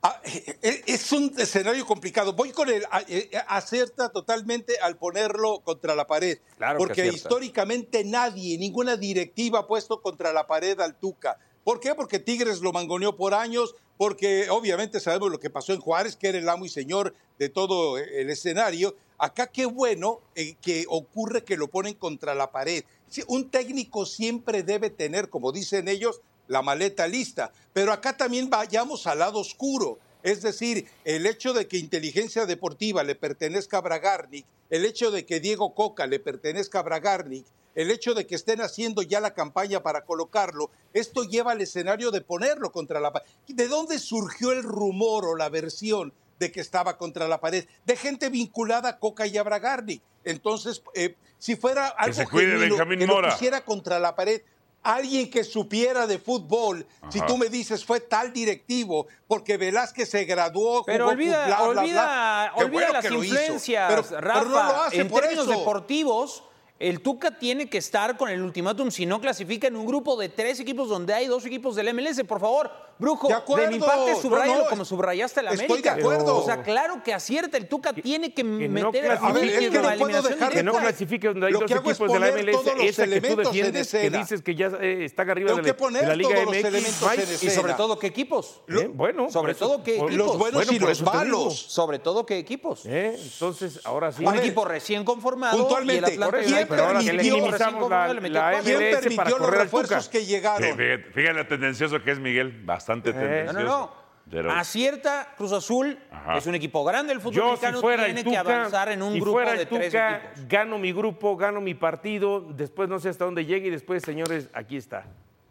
Ah, eh, Es un escenario complicado. Voy con a- eh, acierta totalmente al ponerlo contra la pared. Claro porque históricamente nadie, ninguna directiva ha puesto contra la pared al Tuca. ¿Por qué? Porque Tigres lo mangoneó por años, porque obviamente sabemos lo que pasó en Juárez, que era el amo y señor de todo el escenario. Acá qué bueno eh, que ocurre que lo ponen contra la pared. Un técnico siempre debe tener, como dicen ellos, la maleta lista. Pero acá también vayamos al lado oscuro. Es decir, el hecho de que Inteligencia Deportiva le pertenezca a Bragarnik, el hecho de que Diego Coca le pertenezca a Bragarnik, el hecho de que estén haciendo ya la campaña para colocarlo, esto lleva al escenario de ponerlo contra la pared. ¿De dónde surgió el rumor o la versión de que estaba contra la pared? De gente vinculada a Coca y a Bragarnik. Entonces, eh, si fuera algo se cuide genuino, Benjamín que lo Mora. pusiera contra la pared, alguien que supiera de fútbol, si tú me dices fue tal directivo, porque Velázquez se graduó, Pero jugó olvida, bla, bla, bla, olvida, bueno las que influencias, Pero- pero Rafa. no lo hace en por términos eso. deportivos, el Tuca tiene que estar con el ultimátum si no clasifica en un grupo de tres equipos donde hay dos equipos del MLS. Por favor, Brujo, De de, mi parte, No, subrayalo no, como subrayaste la estoy América. de acuerdo. O sea, claro que acierta. El Tuca tiene que, no meter a clasifique. A ver, es que no la eliminación de Que no clasifique donde hay dos equipos de la MLS, todos los esa que tú defiendes, que dices que ya eh, están arriba de la, de Liga MX. Mike. Y sobre todo, ¿qué equipos? Eh, bueno, Sobre eso- todo, ¿qué equipos? Los buenos Bueno, y los malos. Sobre todo, ¿qué equipos? Eh, Entonces, ahora sí. Un equipo recién conformado y el puntualmente, Atlanta ¿quién United. Pero ahora que minimizamos la, la cuatro. ¿Quién MLS para los refuerzos que llegaron? Fíjate, fíjate lo tendencioso que es Miguel, bastante No, tendencioso. no, no. Pero- Acierta Cruz Azul. Ajá. Es un equipo grande. El fútbol Yo, si fuera tiene el que avanzar en un si grupo fuera de tres equipos. gano mi grupo, gano mi partido, después no sé hasta dónde llegue y después, señores, aquí está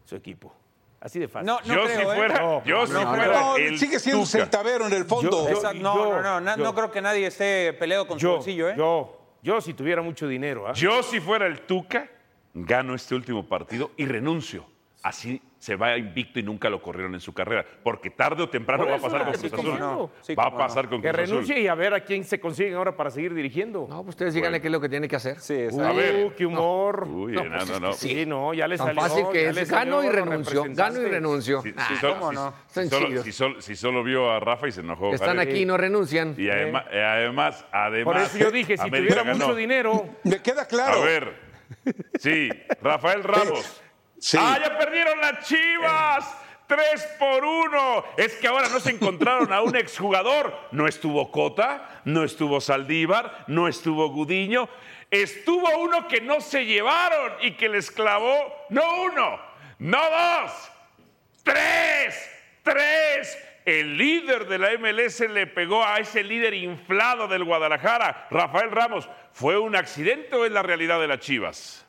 su equipo. Así de fácil. No, no yo creo, si ¿eh? fuera, No, yo si no, fuera No, el sigue siendo un centavero en el fondo. Yo- Esa- no, yo- no, no, no creo que nadie esté peleado con su bolsillo, ¿eh? yo, yo si tuviera mucho dinero, ¿ah? Yo si fuera el Tuca, gano este último partido y renuncio. Así se va invicto y nunca lo corrieron en su carrera. Porque tarde o temprano va a pasar con Cruz Azul. no. Sí, va a no. pasar con Que Cruz Azul. renuncie y a ver a quién se consiguen ahora para seguir dirigiendo. No, pues ustedes díganle qué es lo que tiene que hacer. Sí, exacto. A ver. qué humor. Uy, No, no, pues no, no. Sí, no, ya le Tan salió. fácil que ya es. Gano y renuncio. Gano y renuncio. Si, si Ah, solo, ¿cómo si- no? si Sencillo. solo- si solo- si solo vio a Rafa y se enojó. Están Jared. aquí y no renuncian. Y además, además, además. Por eso yo dije, si América tuviera ganó. mucho dinero, Me queda claro. A ver. Sí, Rafael Ramos. Sí. ¡Ah, ya perdieron las chivas! ¡Tres por uno! Es que ahora no se encontraron a un exjugador. No estuvo Cota, no estuvo Saldívar, no estuvo Gudiño. Estuvo uno que no se llevaron y que les clavó, no uno, no dos, tres, tres. El líder de la MLS le pegó a ese líder inflado del Guadalajara, Rafael Ramos. ¿Fue un accidente o es la realidad de las chivas?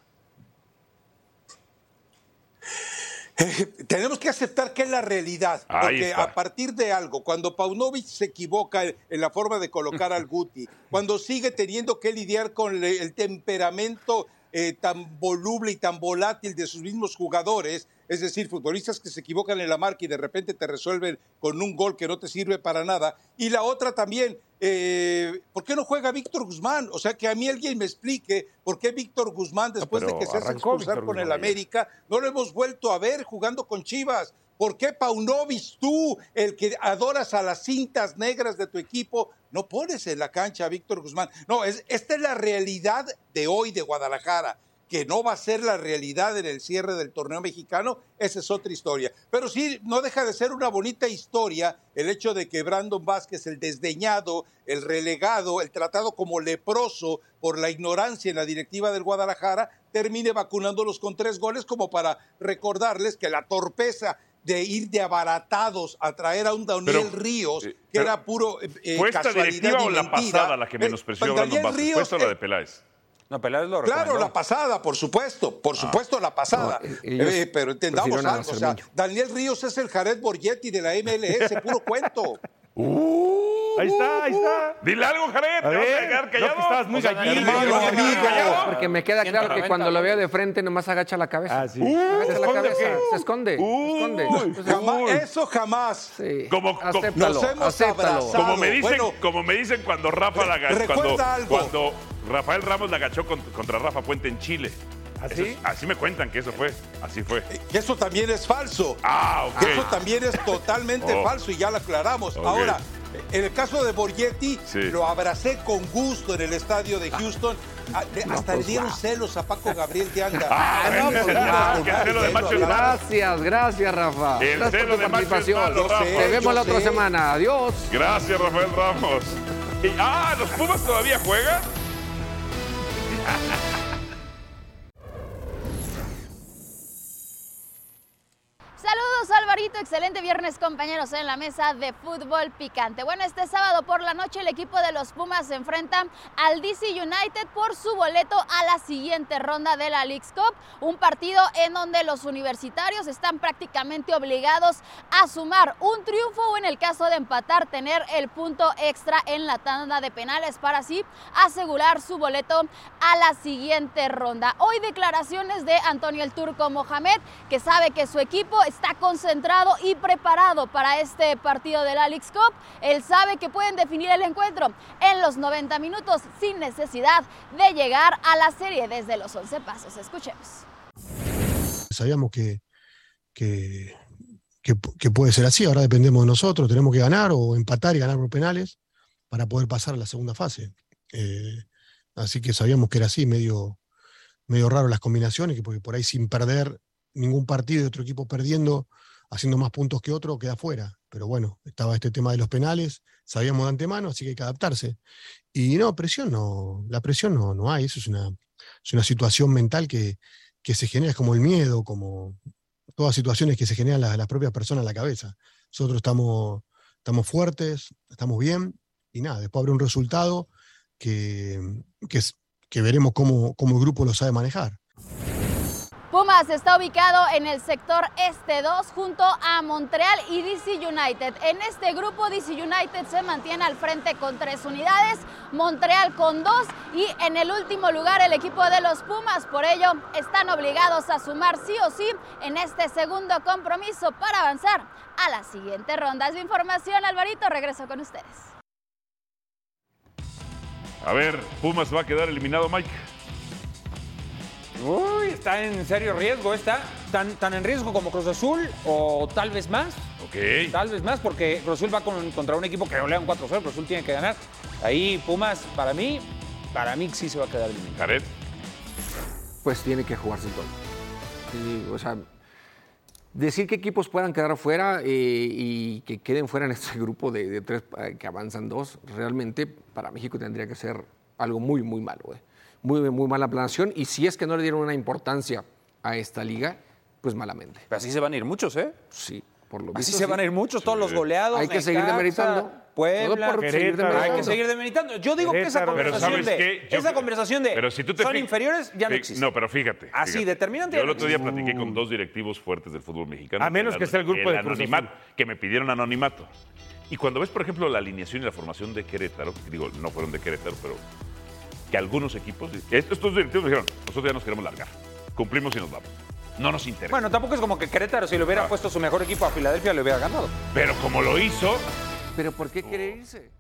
Tenemos que aceptar que es la realidad, Ahí porque está. a partir de algo, cuando Paunovic se equivoca en en la forma de colocar al Guti, cuando sigue teniendo que lidiar con le- el temperamento eh, tan voluble y tan volátil de sus mismos jugadores, es decir, futbolistas que se equivocan en la marca y de repente te resuelven con un gol que no te sirve para nada. Y la otra también, eh, ¿por qué no juega Víctor Guzmán? O sea, que a mí alguien me explique por qué Víctor Guzmán, después de que se hace expulsar Víctor con el Guzmán ayer. América, no lo hemos vuelto a ver jugando con Chivas. ¿Por qué Paunovic, tú, el que adoras a las cintas negras de tu equipo, no pones en la cancha a Víctor Guzmán? No, es, esta es la realidad de hoy de Guadalajara. Que no va a ser la realidad en el cierre del torneo mexicano, esa es otra historia. Pero sí, no deja de ser una bonita historia el hecho de que Brandon Vázquez, el desdeñado, el relegado, el tratado como leproso por la ignorancia en la directiva del Guadalajara, termine vacunándolos con tres goles como para recordarles que la torpeza de ir de abaratados a traer a un Daniel Pero, Ríos, eh, que pero, era puro eh, eh, ¿Fue esta casualidad directiva o la mentira. pasada la que Eh, menospreció Brandon Vázquez? Ríos, ¿Fue esta la eh, de Peláez? No, Peláez lo Claro, recomendó. la pasada, por supuesto, por supuesto la pasada. No, e- Eh, pero entendamos algo, o sea. Daniel Ríos es el Jared Borgetti de la MLS, puro cuento. ahí está, ahí está. Dile algo, Jared. A ¿Te vas a ver, quedar no, callado? que estabas muy O sea, gallito. Porque me queda claro que 190, cuando lo ¿no? veo de frente nomás agacha la cabeza. Ah, sí. agacha la ¿Esconde cabeza, qué? se esconde, se esconde. Pues, Jamás- eso jamás. sí, Como- acéptalo, Nos hemos acéptalo. abrazado. Como me dicen, Bueno, como me dicen cuando Rafa la agachó, recuerda cuando, algo. cuando Rafael Ramos la agachó con- contra Rafa Puente en Chile. ¿Así? Es- así me cuentan que eso fue. Así fue. Que eso también es falso. Ah, ok. Que eso también es totalmente Oh. falso y ya lo aclaramos. Ahora, en el caso de Borghetti, Sí. lo abracé con gusto en el estadio de Houston. Ah, de- hasta le dieron celos a Paco Gabriel de Anga. Ah, no, pues, celo de macho. Gracias, gracias, Rafa. El gracias celo por tu de participación. malo, sé. Te vemos la otra sé. semana. Adiós. Gracias, Rafael Ramos. Y- ah, ¿los Pumas todavía juegan? Saludos Alvarito, excelente viernes compañeros en la mesa de fútbol picante. Bueno, este sábado por la noche el equipo de los Pumas se enfrenta al DC United por su boleto a la siguiente ronda de la League's Cup, un partido en donde los universitarios están prácticamente obligados a sumar un triunfo o en el caso de empatar tener el punto extra en la tanda de penales para así asegurar su boleto a la siguiente ronda. Hoy declaraciones de Antonio el Turco Mohamed que sabe que su equipo está concentrado y preparado para este partido de la League's Cup. Él sabe que pueden definir el encuentro en los 90 minutos sin necesidad de llegar a la serie desde los 11 pasos. Escuchemos. Sabíamos que, que, puede ser así, ahora dependemos de nosotros, tenemos que ganar o empatar y ganar por penales para poder pasar a la segunda fase. Eh, así que sabíamos que era así, medio, medio raro las combinaciones, que porque por ahí sin perder ningún partido y otro equipo perdiendo, haciendo más puntos que otro, queda fuera. Pero bueno, estaba este tema de los penales, sabíamos de antemano, así que hay que adaptarse. Y no, presión no, la presión no, no hay, eso es una, es una situación mental que, que se genera, es como el miedo, como todas situaciones que se generan las, las propias personas en la cabeza. Nosotros estamos, estamos fuertes, estamos bien, y nada, después habrá un resultado que, que, que veremos cómo, cómo el grupo lo sabe manejar. Pumas está ubicado en el sector este 2 junto a Montreal y DC United. En este grupo DC United se mantiene al frente con tres unidades, Montreal con dos y en el último lugar el equipo de los Pumas. Por ello están obligados a sumar sí o sí en este segundo compromiso para avanzar a la siguiente ronda. Es mi información, Alvarito, regreso con ustedes. A ver, Pumas va a quedar eliminado, Mike. Uy, está en serio riesgo, está tan, tan en riesgo como Cruz Azul o tal vez más. Ok. Tal vez más porque Cruz Azul va con- contra un equipo que golea un 4-0, Cruz Azul tiene que ganar. Ahí Pumas, para mí, para mí sí se va a quedar eliminado. Jared. Pues tiene que jugarse todo. Sí, o sea, decir que equipos puedan quedar fuera eh, y que queden fuera en este grupo de, de tres eh, que avanzan dos, realmente para México tendría que ser algo muy, muy malo. güey. Muy, muy mala planación. Y si es que no le dieron una importancia a esta liga, pues malamente. Pero así se van a ir muchos, ¿eh? Sí, por lo Así visto, se sí. van a ir muchos, todos los goleados. Hay que seguir demeritando. Puebla, por seguir. Hay que seguir demeritando. Yo digo que esa conversación ¿sabes de, esa conversación de Pero si tú te son inferiores ya no existe. No, pero fíjate. Así, fíjate. determinante Yo el otro día platiqué con dos directivos fuertes del fútbol mexicano. A menos que sea el grupo de anonimato. Que me pidieron anonimato. Y cuando ves, por ejemplo, la alineación y la formación de Querétaro, que digo, no fueron de Querétaro, pero que algunos equipos, estos directivos me dijeron, nosotros ya nos queremos largar. Cumplimos y nos vamos. No nos interesa. Bueno, tampoco es como que Querétaro, si le hubiera Ah. puesto su mejor equipo a Filadelfia, le hubiera ganado. pero como lo hizo, Pero ¿por qué quiere irse?